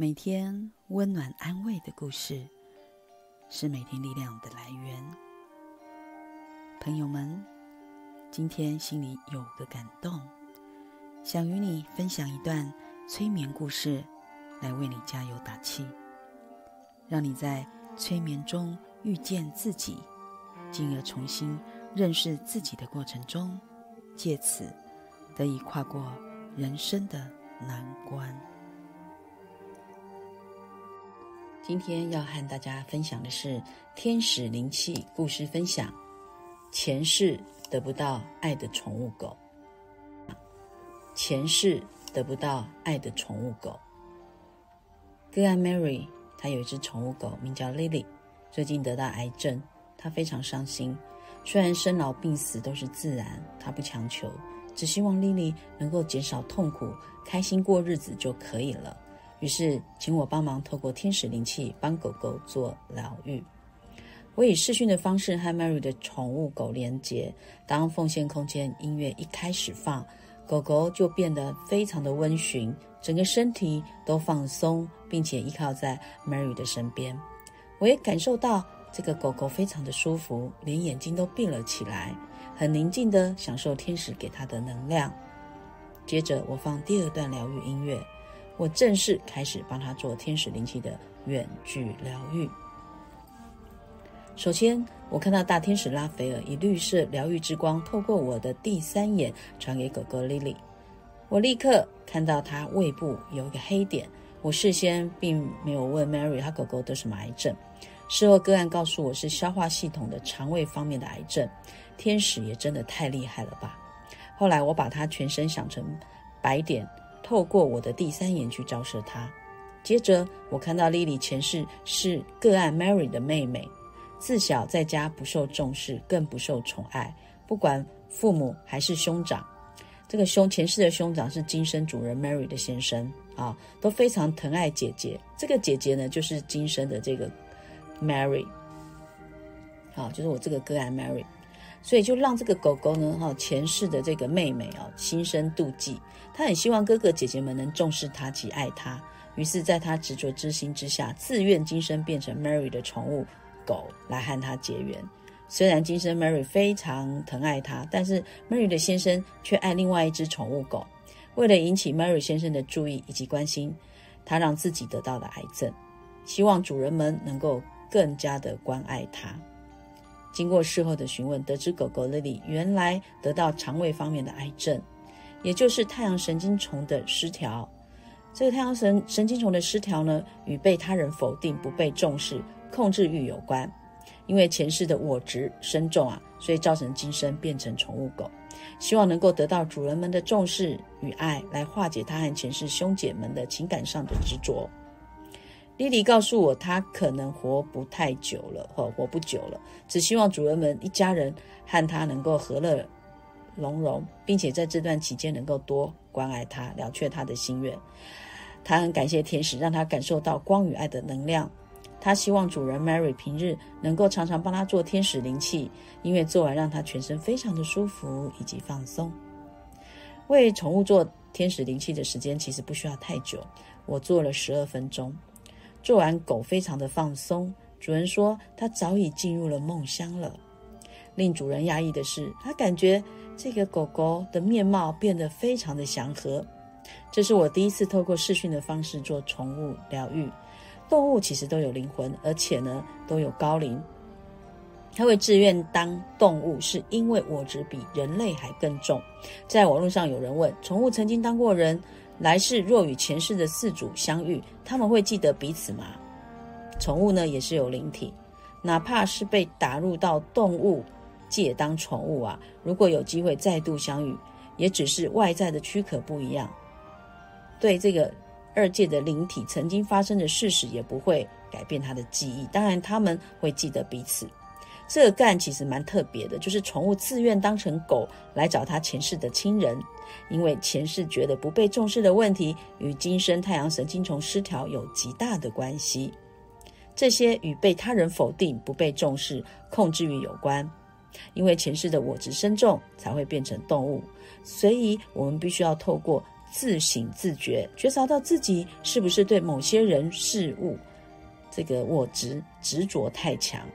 每天温暖安慰的故事，是每天力量的来源。朋友们，今天心里有个感动，想与你分享一段催眠故事，来为你加油打气，让你在催眠中遇见自己，进而重新认识自己的过程中，借此得以跨过人生的难关。今天要和大家分享的是天使灵气故事分享。前世得不到爱的宠物狗，前世得不到爱的宠物狗。个案 Mary，她有一只宠物狗，名叫 Lily，最近得到癌症，她非常伤心。虽然生老病死都是自然，她不强求，只希望 Lily 能够减少痛苦，开心过日子就可以了。于是，请我帮忙透过天使灵气帮狗狗做疗愈。我以视讯的方式和 Mary 的宠物狗连接。当奉献空间音乐一开始放，狗狗就变得非常的温驯，整个身体都放松，并且依靠在 Mary 的身边。我也感受到这个狗狗非常的舒服，连眼睛都闭了起来，很宁静的享受天使给它的能量。接着，我放第二段疗愈音乐。我正式开始帮他做天使灵气的远距疗愈。首先，我看到大天使拉斐尔以绿色疗愈之光透过我的第三眼传给狗狗 Lily。我立刻看到它胃部有一个黑点。我事先并没有问 Mary 她狗狗得什么癌症。事后个案告诉我是消化系统的肠胃方面的癌症。天使也真的太厉害了吧！后来我把它全身想成白点。透过我的第三眼去照射她，接着我看到莉莉前世是个案 Mary 的妹妹，自小在家不受重视，更不受宠爱，不管父母还是兄长，这个兄前世的兄长是今生主人 Mary 的先生啊，都非常疼爱姐姐。这个姐姐呢，就是今生的这个 Mary，好，就是我这个个案 Mary。所以就让这个狗狗呢，哈，前世的这个妹妹啊，心生妒忌。他很希望哥哥姐姐们能重视他及爱他，于是，在他执着之心之下，自愿今生变成 Mary 的宠物狗来和他结缘。虽然今生 Mary 非常疼爱他，但是 Mary 的先生却爱另外一只宠物狗。为了引起 Mary 先生的注意以及关心，他让自己得到了癌症，希望主人们能够更加的关爱他。经过事后的询问，得知狗狗 Lily 原来得到肠胃方面的癌症，也就是太阳神经虫的失调。这个太阳神神经虫的失调呢，与被他人否定、不被重视、控制欲有关。因为前世的我执深重啊，所以造成今生变成宠物狗，希望能够得到主人们的重视与爱，来化解他和前世兄姐们的情感上的执着。莉莉告诉我，她可能活不太久了，或，活不久了。只希望主人们一家人和她能够和乐融融，并且在这段期间能够多关爱她，了却她的心愿。她很感谢天使，让她感受到光与爱的能量。她希望主人 Mary 平日能够常常帮她做天使灵气，因为做完让她全身非常的舒服以及放松。为宠物做天使灵气的时间其实不需要太久，我做了十二分钟。做完，狗非常的放松。主人说，它早已进入了梦乡了。令主人压抑的是，他感觉这个狗狗的面貌变得非常的祥和。这是我第一次透过视讯的方式做宠物疗愈。动物其实都有灵魂，而且呢都有高龄。他会自愿当动物，是因为我只比人类还更重。在网络上有人问，宠物曾经当过人？来世若与前世的四主相遇，他们会记得彼此吗？宠物呢也是有灵体，哪怕是被打入到动物界当宠物啊，如果有机会再度相遇，也只是外在的躯壳不一样，对这个二界的灵体曾经发生的事实也不会改变他的记忆。当然，他们会记得彼此。这个干其实蛮特别的，就是宠物自愿当成狗来找他前世的亲人，因为前世觉得不被重视的问题与今生太阳神经丛失调有极大的关系。这些与被他人否定、不被重视、控制欲有关。因为前世的我执深重，才会变成动物，所以我们必须要透过自省自觉，觉察到自己是不是对某些人事物这个我执执着太强，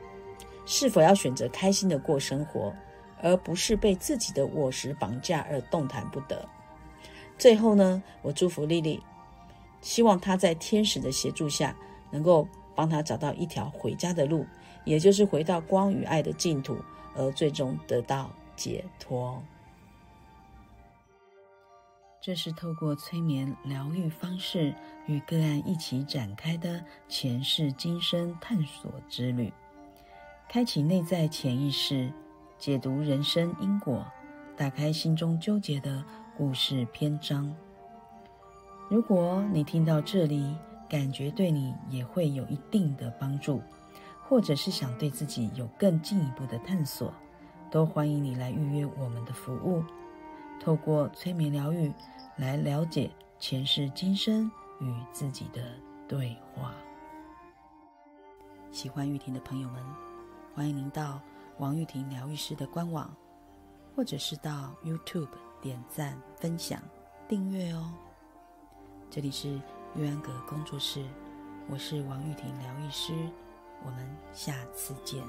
是否要选择开心的过生活，而不是被自己的我执绑架而动弹不得。最后呢，我祝福丽丽，希望她在天使的协助下，能够帮她找到一条回家的路，也就是回到光与爱的净土，而最终得到解脱。这是透过催眠疗愈方式与个案一起展开的前世今生探索之旅，开启内在潜意识，解读人生因果，打开心中纠结的故事篇章。如果你听到这里，感觉对你也会有一定的帮助，或者是想对自己有更进一步的探索，都欢迎你来预约我们的服务，透过催眠疗愈。来了解前世今生与自己的对话。喜欢玉婷的朋友们，欢迎您到王玉婷疗愈师的官网，或者是到 YouTube 点赞、分享、订阅哦。这里是玉安阁工作室，我是王玉婷疗愈师，我们下次见。